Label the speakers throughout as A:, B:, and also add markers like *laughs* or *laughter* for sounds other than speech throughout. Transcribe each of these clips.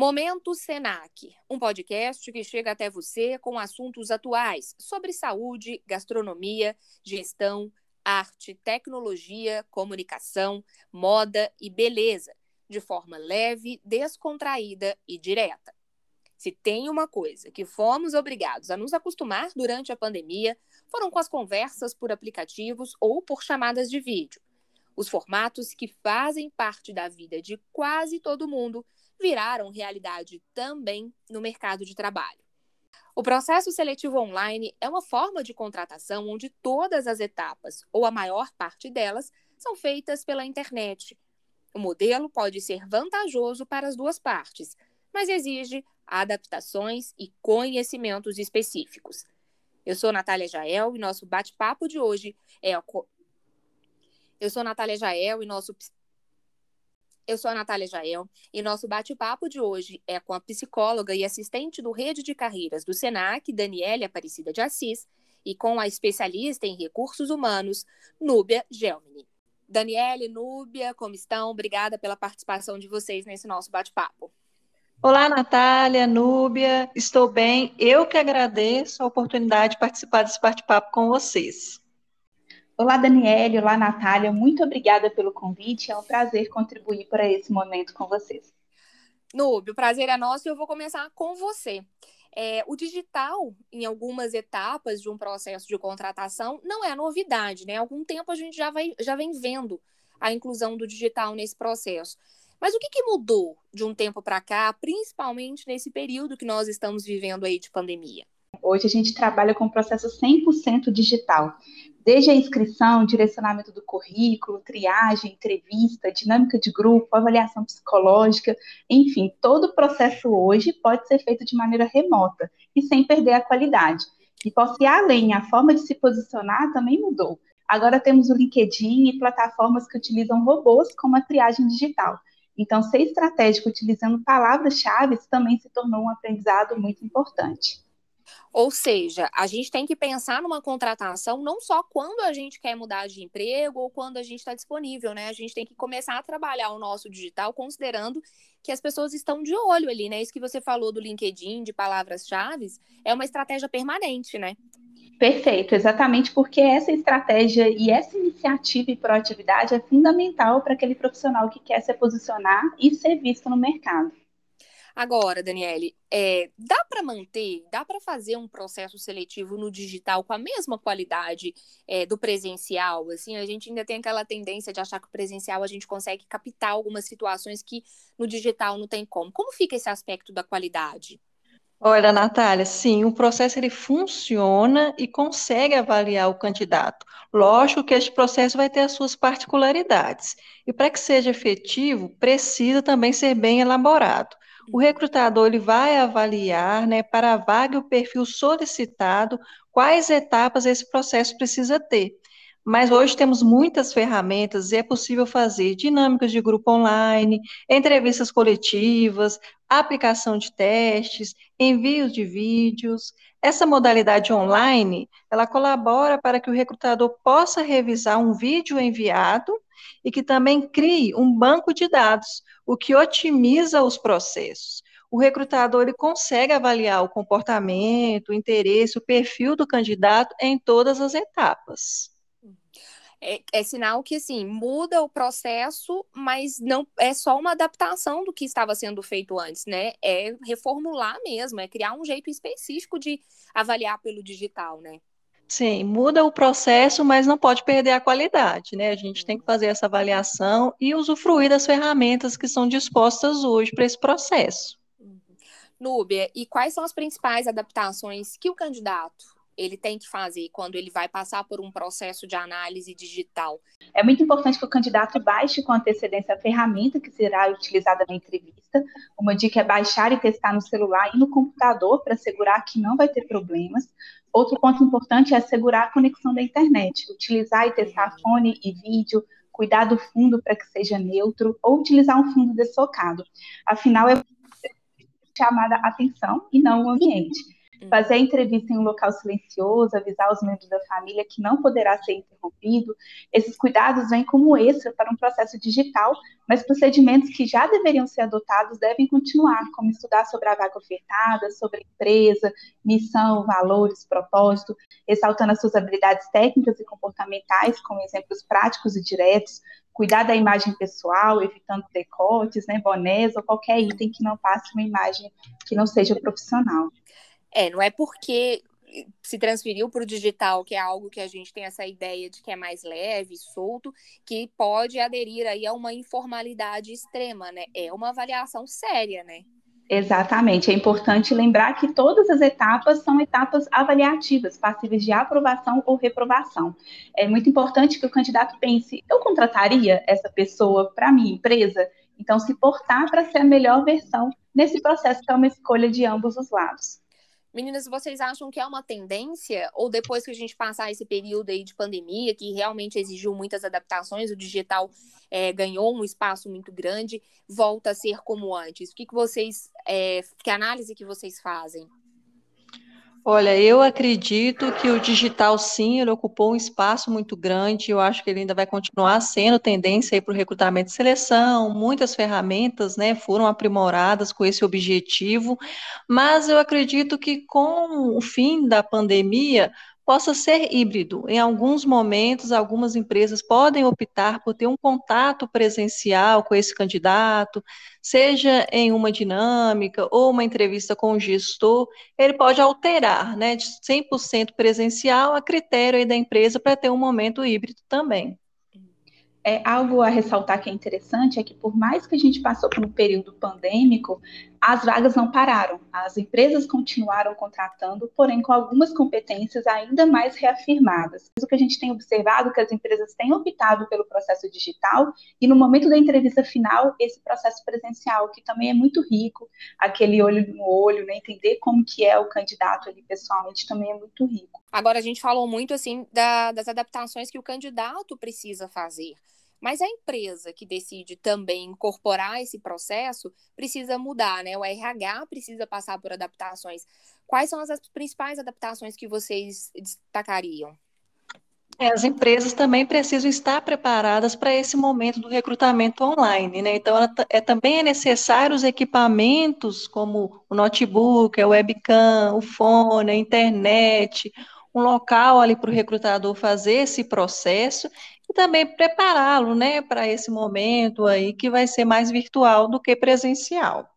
A: Momento Senac, um podcast que chega até você com assuntos atuais sobre saúde, gastronomia, gestão, arte, tecnologia, comunicação, moda e beleza, de forma leve, descontraída e direta. Se tem uma coisa que fomos obrigados a nos acostumar durante a pandemia, foram com as conversas por aplicativos ou por chamadas de vídeo. Os formatos que fazem parte da vida de quase todo mundo viraram realidade também no mercado de trabalho. O processo seletivo online é uma forma de contratação onde todas as etapas, ou a maior parte delas, são feitas pela internet. O modelo pode ser vantajoso para as duas partes, mas exige adaptações e conhecimentos específicos. Eu sou Natália Jael e nosso bate-papo de hoje é Eu sou Natália Jael e nosso eu sou a Natália Jael e nosso bate-papo de hoje é com a psicóloga e assistente do Rede de Carreiras do SENAC, Daniele Aparecida de Assis, e com a especialista em recursos humanos, Núbia Gelmini. Daniele, Núbia, como estão? Obrigada pela participação de vocês nesse nosso bate-papo.
B: Olá, Natália, Núbia, estou bem. Eu que agradeço a oportunidade de participar desse bate-papo com vocês.
C: Olá, Daniele, olá, Natália, muito obrigada pelo convite, é um prazer contribuir para esse momento com vocês.
A: Núbia, o prazer é nosso e eu vou começar com você. É, o digital, em algumas etapas de um processo de contratação, não é novidade, né? Há algum tempo a gente já, vai, já vem vendo a inclusão do digital nesse processo. Mas o que, que mudou de um tempo para cá, principalmente nesse período que nós estamos vivendo aí de pandemia?
C: Hoje a gente trabalha com o processo 100% digital. Desde a inscrição, direcionamento do currículo, triagem, entrevista, dinâmica de grupo, avaliação psicológica, enfim, todo o processo hoje pode ser feito de maneira remota e sem perder a qualidade. E posso ir além, a forma de se posicionar também mudou. Agora temos o LinkedIn e plataformas que utilizam robôs como a triagem digital. Então, ser estratégico utilizando palavras-chave também se tornou um aprendizado muito importante.
A: Ou seja, a gente tem que pensar numa contratação não só quando a gente quer mudar de emprego ou quando a gente está disponível, né? A gente tem que começar a trabalhar o nosso digital considerando que as pessoas estão de olho ali, né? Isso que você falou do LinkedIn, de palavras-chave, é uma estratégia permanente, né?
C: Perfeito, exatamente porque essa estratégia e essa iniciativa e proatividade é fundamental para aquele profissional que quer se posicionar e ser visto no mercado.
A: Agora, Daniele, é, dá para manter, dá para fazer um processo seletivo no digital com a mesma qualidade é, do presencial? Assim, a gente ainda tem aquela tendência de achar que o presencial a gente consegue captar algumas situações que no digital não tem como. Como fica esse aspecto da qualidade?
B: Olha, Natália, sim, o processo ele funciona e consegue avaliar o candidato. Lógico que este processo vai ter as suas particularidades. E para que seja efetivo, precisa também ser bem elaborado. O recrutador ele vai avaliar, né, para a vaga e o perfil solicitado, quais etapas esse processo precisa ter. Mas hoje temos muitas ferramentas e é possível fazer dinâmicas de grupo online, entrevistas coletivas, aplicação de testes, envios de vídeos. Essa modalidade online, ela colabora para que o recrutador possa revisar um vídeo enviado e que também crie um banco de dados, o que otimiza os processos. O recrutador ele consegue avaliar o comportamento, o interesse, o perfil do candidato em todas as etapas
A: é, é, sinal que assim muda o processo, mas não é só uma adaptação do que estava sendo feito antes, né? É reformular mesmo, é criar um jeito específico de avaliar pelo digital, né?
B: Sim, muda o processo, mas não pode perder a qualidade, né? A gente tem que fazer essa avaliação e usufruir das ferramentas que são dispostas hoje para esse processo.
A: Uhum. Núbia, e quais são as principais adaptações que o candidato ele tem que fazer quando ele vai passar por um processo de análise digital?
C: É muito importante que o candidato baixe com antecedência a ferramenta que será utilizada na entrevista. Uma dica é baixar e testar no celular e no computador para assegurar que não vai ter problemas. Outro ponto importante é assegurar a conexão da internet, utilizar e testar fone e vídeo, cuidar do fundo para que seja neutro ou utilizar um fundo desfocado. Afinal, é chamada atenção e não o ambiente. Hum. fazer a entrevista em um local silencioso, avisar os membros da família que não poderá ser interrompido. Esses cuidados vêm como extra para um processo digital, mas procedimentos que já deveriam ser adotados devem continuar, como estudar sobre a vaga ofertada, sobre a empresa, missão, valores, propósito, ressaltando as suas habilidades técnicas e comportamentais, com exemplos práticos e diretos, cuidar da imagem pessoal, evitando decotes, né, bonés ou qualquer item que não passe uma imagem que não seja profissional.
A: É, não é porque se transferiu para o digital, que é algo que a gente tem essa ideia de que é mais leve, solto, que pode aderir aí a uma informalidade extrema, né? É uma avaliação séria, né?
C: Exatamente. É importante lembrar que todas as etapas são etapas avaliativas, passíveis de aprovação ou reprovação. É muito importante que o candidato pense: eu contrataria essa pessoa para minha empresa? Então, se portar para ser a melhor versão nesse processo, que é uma escolha de ambos os lados.
A: Meninas, vocês acham que é uma tendência? Ou depois que a gente passar esse período aí de pandemia, que realmente exigiu muitas adaptações, o digital é, ganhou um espaço muito grande, volta a ser como antes? O que, que vocês, é, que análise que vocês fazem?
B: Olha, eu acredito que o digital, sim, ele ocupou um espaço muito grande. Eu acho que ele ainda vai continuar sendo tendência para o recrutamento e seleção. Muitas ferramentas, né, foram aprimoradas com esse objetivo. Mas eu acredito que com o fim da pandemia, possa ser híbrido. Em alguns momentos, algumas empresas podem optar por ter um contato presencial com esse candidato, seja em uma dinâmica ou uma entrevista com o gestor, ele pode alterar, né, de 100% presencial a critério da empresa para ter um momento híbrido também.
C: É, algo a ressaltar que é interessante é que, por mais que a gente passou por um período pandêmico, as vagas não pararam. As empresas continuaram contratando, porém com algumas competências ainda mais reafirmadas. O que a gente tem observado é que as empresas têm optado pelo processo digital e, no momento da entrevista final, esse processo presencial, que também é muito rico, aquele olho no olho, né, entender como que é o candidato ali pessoalmente, também é muito rico.
A: Agora, a gente falou muito, assim, da, das adaptações que o candidato precisa fazer. Mas a empresa que decide também incorporar esse processo precisa mudar, né? O RH precisa passar por adaptações. Quais são as principais adaptações que vocês destacariam?
B: É, as empresas também precisam estar preparadas para esse momento do recrutamento online, né? Então, é, também é necessário os equipamentos como o notebook, a webcam, o fone, a internet, um local ali para o recrutador fazer esse processo e também prepará-lo, né, para esse momento aí que vai ser mais virtual do que presencial.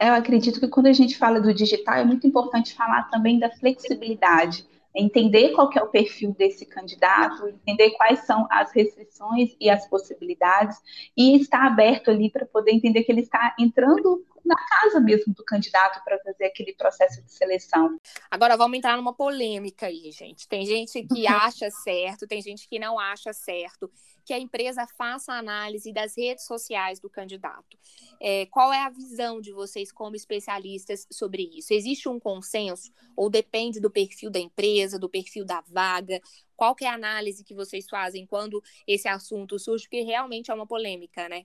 C: Eu acredito que quando a gente fala do digital é muito importante falar também da flexibilidade, entender qual é o perfil desse candidato, entender quais são as restrições e as possibilidades e estar aberto ali para poder entender que ele está entrando na casa mesmo do candidato para fazer aquele processo de seleção.
A: Agora vamos entrar numa polêmica aí, gente. Tem gente que *laughs* acha certo, tem gente que não acha certo que a empresa faça a análise das redes sociais do candidato. É, qual é a visão de vocês como especialistas sobre isso? Existe um consenso ou depende do perfil da empresa, do perfil da vaga? Qual é a análise que vocês fazem quando esse assunto surge? Porque realmente é uma polêmica, né?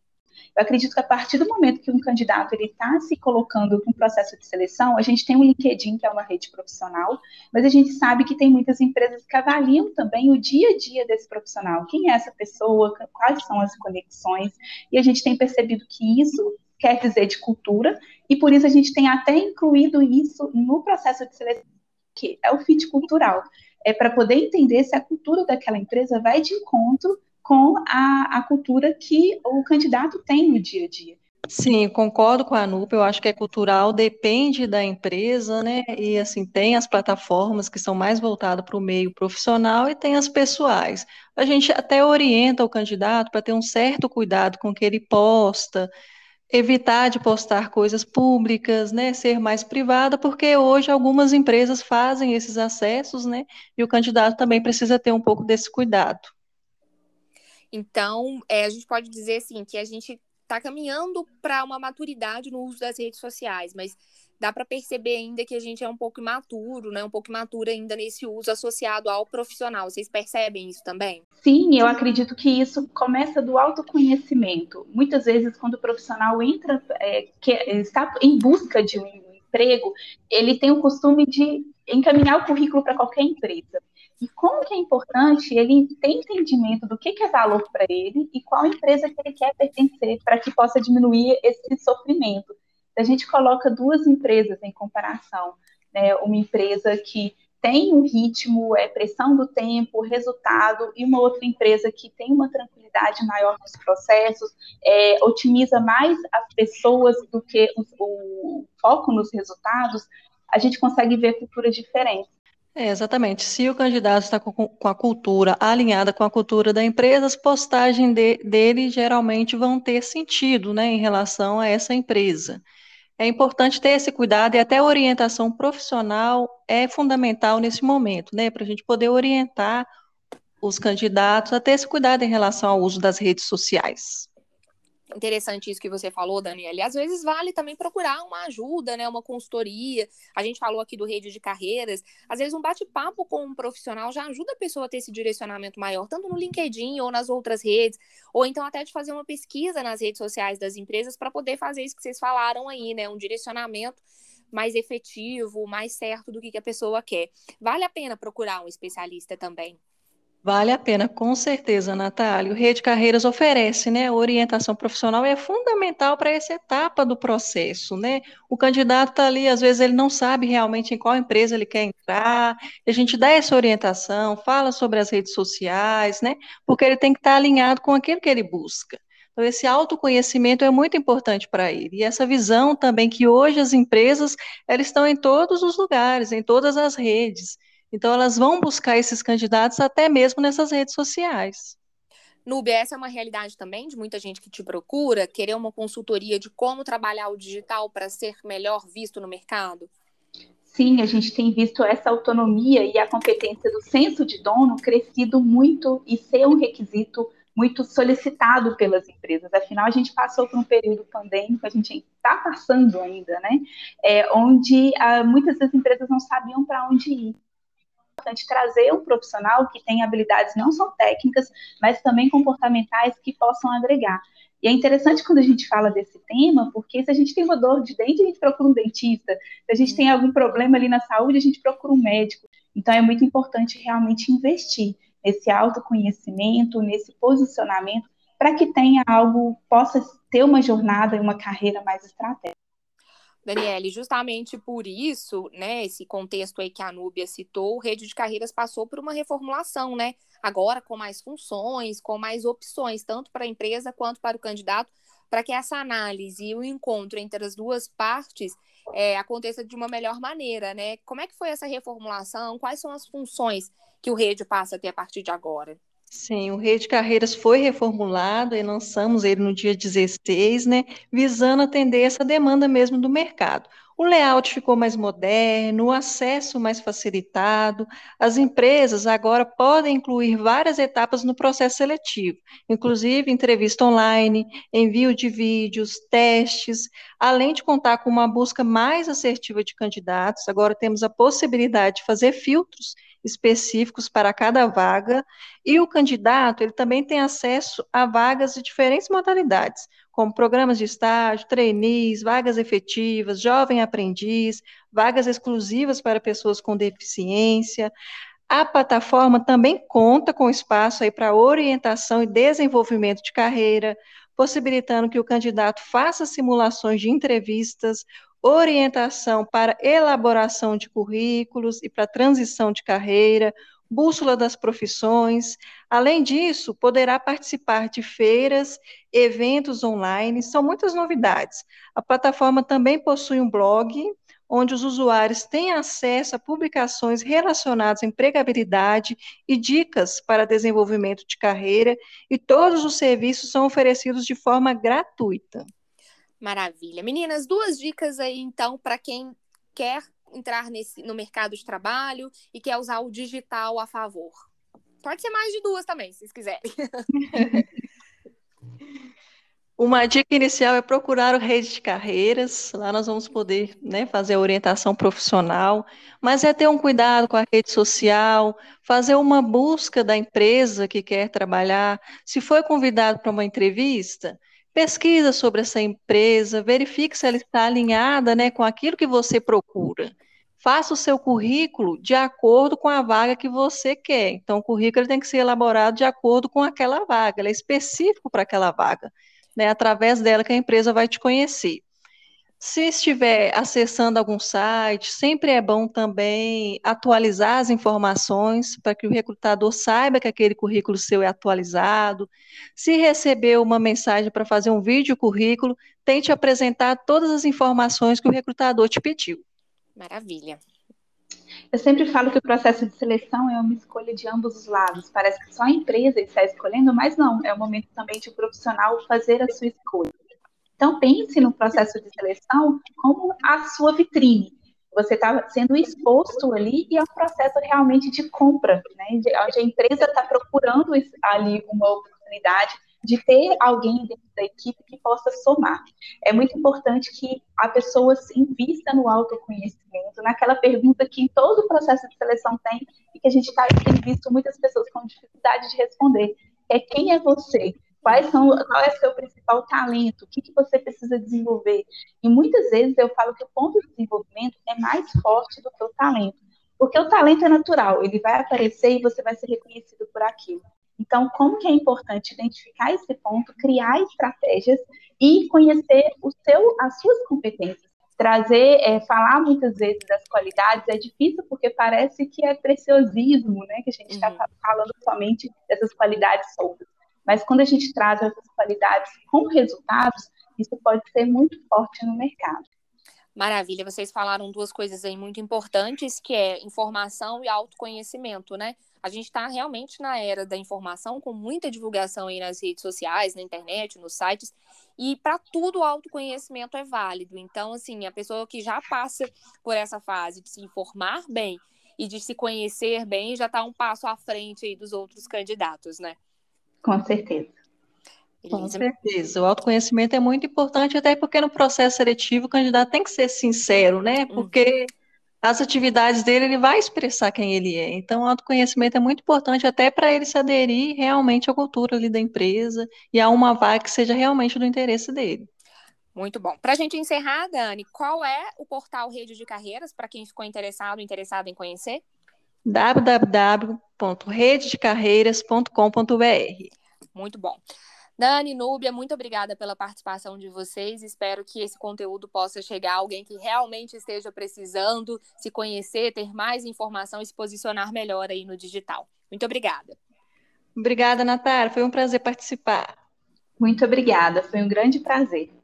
C: Eu acredito que a partir do momento que um candidato ele está se colocando com um processo de seleção, a gente tem o LinkedIn, que é uma rede profissional, mas a gente sabe que tem muitas empresas que avaliam também o dia a dia desse profissional. Quem é essa pessoa? Quais são as conexões? E a gente tem percebido que isso quer dizer de cultura, e por isso a gente tem até incluído isso no processo de seleção, que é o fit cultural. É para poder entender se a cultura daquela empresa vai de encontro com a, a cultura que o candidato tem no dia a dia.
B: Sim, concordo com a NUP, eu acho que é cultural, depende da empresa, né? E assim, tem as plataformas que são mais voltadas para o meio profissional e tem as pessoais. A gente até orienta o candidato para ter um certo cuidado com o que ele posta, evitar de postar coisas públicas, né? Ser mais privada, porque hoje algumas empresas fazem esses acessos, né? E o candidato também precisa ter um pouco desse cuidado.
A: Então, é, a gente pode dizer assim que a gente está caminhando para uma maturidade no uso das redes sociais, mas dá para perceber ainda que a gente é um pouco imaturo, né? Um pouco imaturo ainda nesse uso associado ao profissional. Vocês percebem isso também?
C: Sim, eu acredito que isso começa do autoconhecimento. Muitas vezes, quando o profissional entra, é, que, está em busca de um emprego, ele tem o costume de encaminhar o currículo para qualquer empresa. E como que é importante ele ter entendimento do que, que é valor para ele e qual empresa que ele quer pertencer para que possa diminuir esse sofrimento. A gente coloca duas empresas em comparação, né? uma empresa que tem um ritmo, é pressão do tempo, resultado, e uma outra empresa que tem uma tranquilidade maior nos processos, é, otimiza mais as pessoas do que o, o foco nos resultados, a gente consegue ver culturas diferentes.
B: É, exatamente. Se o candidato está com, com, a cultura alinhada com a cultura da empresa, as postagens de, dele geralmente vão ter sentido né, em relação a essa empresa. É importante ter esse cuidado e até a orientação profissional é fundamental nesse momento, né, para a gente poder orientar os candidatos a ter esse cuidado em relação ao uso das redes sociais
A: interessante isso que você falou, Daniela. E às vezes vale também procurar uma ajuda, né? Uma consultoria. A gente falou aqui do rede de carreiras. Às vezes um bate-papo com um profissional já ajuda a pessoa a ter esse direcionamento maior, tanto no LinkedIn ou nas outras redes, ou então até de fazer uma pesquisa nas redes sociais das empresas para poder fazer isso que vocês falaram aí, né? Um direcionamento mais efetivo, mais certo do que, a pessoa quer. Vale a pena procurar um especialista também.
B: Vale a pena, com certeza, Natália. O Rede Carreiras oferece, né? Orientação profissional é fundamental para essa etapa do processo, né? O candidato está ali, às vezes ele não sabe realmente em qual empresa ele quer entrar. A gente dá essa orientação, fala sobre as redes sociais, né? Porque ele tem que estar tá alinhado com aquilo que ele busca. Então, esse autoconhecimento é muito importante para ele. E essa visão também que hoje as empresas, elas estão em todos os lugares, em todas as redes. Então, elas vão buscar esses candidatos até mesmo nessas redes sociais.
A: Nube, essa é uma realidade também de muita gente que te procura, querer uma consultoria de como trabalhar o digital para ser melhor visto no mercado?
C: Sim, a gente tem visto essa autonomia e a competência do senso de dono crescido muito e ser um requisito muito solicitado pelas empresas. Afinal, a gente passou por um período pandêmico, a gente está passando ainda, né? É, onde ah, muitas das empresas não sabiam para onde ir importante trazer um profissional que tem habilidades não só técnicas, mas também comportamentais que possam agregar. E é interessante quando a gente fala desse tema, porque se a gente tem uma dor de dente, a gente procura um dentista. Se a gente tem algum problema ali na saúde, a gente procura um médico. Então é muito importante realmente investir nesse autoconhecimento, nesse posicionamento, para que tenha algo, possa ter uma jornada e uma carreira mais estratégica.
A: Daniele, justamente por isso, né, esse contexto aí que a Núbia citou, o Rede de Carreiras passou por uma reformulação, né? Agora com mais funções, com mais opções, tanto para a empresa quanto para o candidato, para que essa análise e o encontro entre as duas partes é, aconteça de uma melhor maneira, né? Como é que foi essa reformulação? Quais são as funções que o Rede passa a ter a partir de agora?
B: Sim, o Rede Carreiras foi reformulado e lançamos ele no dia 16, né, visando atender essa demanda mesmo do mercado. O layout ficou mais moderno, o acesso mais facilitado. As empresas agora podem incluir várias etapas no processo seletivo, inclusive entrevista online, envio de vídeos, testes, além de contar com uma busca mais assertiva de candidatos. Agora temos a possibilidade de fazer filtros específicos para cada vaga, e o candidato ele também tem acesso a vagas de diferentes modalidades, como programas de estágio, trainees, vagas efetivas, jovem aprendiz, vagas exclusivas para pessoas com deficiência. A plataforma também conta com espaço aí para orientação e desenvolvimento de carreira, possibilitando que o candidato faça simulações de entrevistas, orientação para elaboração de currículos e para transição de carreira, bússola das profissões. Além disso, poderá participar de feiras, eventos online, são muitas novidades. A plataforma também possui um blog, onde os usuários têm acesso a publicações relacionadas à empregabilidade e dicas para desenvolvimento de carreira, e todos os serviços são oferecidos de forma gratuita.
A: Maravilha. Meninas, duas dicas aí, então, para quem quer entrar nesse, no mercado de trabalho e quer usar o digital a favor. Pode ser mais de duas também, se vocês quiserem. *laughs*
B: Uma dica inicial é procurar o rede de carreiras. Lá nós vamos poder né, fazer a orientação profissional, mas é ter um cuidado com a rede social, fazer uma busca da empresa que quer trabalhar. Se foi convidado para uma entrevista, pesquisa sobre essa empresa, verifique se ela está alinhada né, com aquilo que você procura. Faça o seu currículo de acordo com a vaga que você quer. Então, o currículo tem que ser elaborado de acordo com aquela vaga, ele é específico para aquela vaga. Né, através dela que a empresa vai te conhecer. Se estiver acessando algum site, sempre é bom também atualizar as informações para que o recrutador saiba que aquele currículo seu é atualizado. Se receber uma mensagem para fazer um vídeo currículo, tente apresentar todas as informações que o recrutador te pediu.
A: Maravilha.
C: Eu sempre falo que o processo de seleção é uma escolha de ambos os lados. Parece que só a empresa está escolhendo, mas não, é o momento também de o profissional fazer a sua escolha. Então, pense no processo de seleção como a sua vitrine. Você está sendo exposto ali e é um processo realmente de compra, né? onde a empresa está procurando ali uma oportunidade de ter alguém dentro da equipe que possa somar. É muito importante que a pessoa se invista no autoconhecimento, naquela pergunta que em todo o processo de seleção tem e que a gente tá, tem visto muitas pessoas com dificuldade de responder. É quem é você? Quais são, qual é o seu principal talento? O que, que você precisa desenvolver? E muitas vezes eu falo que o ponto de desenvolvimento é mais forte do que o talento. Porque o talento é natural, ele vai aparecer e você vai ser reconhecido por aquilo. Então, como que é importante identificar esse ponto, criar estratégias e conhecer o seu, as suas competências. Trazer, é, falar muitas vezes das qualidades é difícil porque parece que é preciosismo, né? Que a gente está uhum. falando somente dessas qualidades soltas. Mas quando a gente traz essas qualidades com resultados, isso pode ser muito forte no mercado.
A: Maravilha, vocês falaram duas coisas aí muito importantes, que é informação e autoconhecimento, né? A gente está realmente na era da informação, com muita divulgação aí nas redes sociais, na internet, nos sites, e para tudo o autoconhecimento é válido. Então, assim, a pessoa que já passa por essa fase de se informar bem e de se conhecer bem, já está um passo à frente aí dos outros candidatos, né?
C: Com certeza.
B: Com certeza. O autoconhecimento é muito importante, até porque no processo seletivo o candidato tem que ser sincero, né? Uhum. Porque uhum. as atividades dele ele vai expressar quem ele é. Então, o autoconhecimento é muito importante até para ele se aderir realmente à cultura ali da empresa e a uma vaga que seja realmente do interesse dele.
A: Muito bom. Para a gente encerrar, Dani, qual é o portal Rede de Carreiras para quem ficou interessado, interessado em conhecer?
B: www.rededecarreiras.com.br.
A: Muito bom. Dani, Núbia, muito obrigada pela participação de vocês. Espero que esse conteúdo possa chegar a alguém que realmente esteja precisando se conhecer, ter mais informação e se posicionar melhor aí no digital. Muito obrigada.
B: Obrigada, Natália. Foi um prazer participar.
C: Muito obrigada. Foi um grande prazer.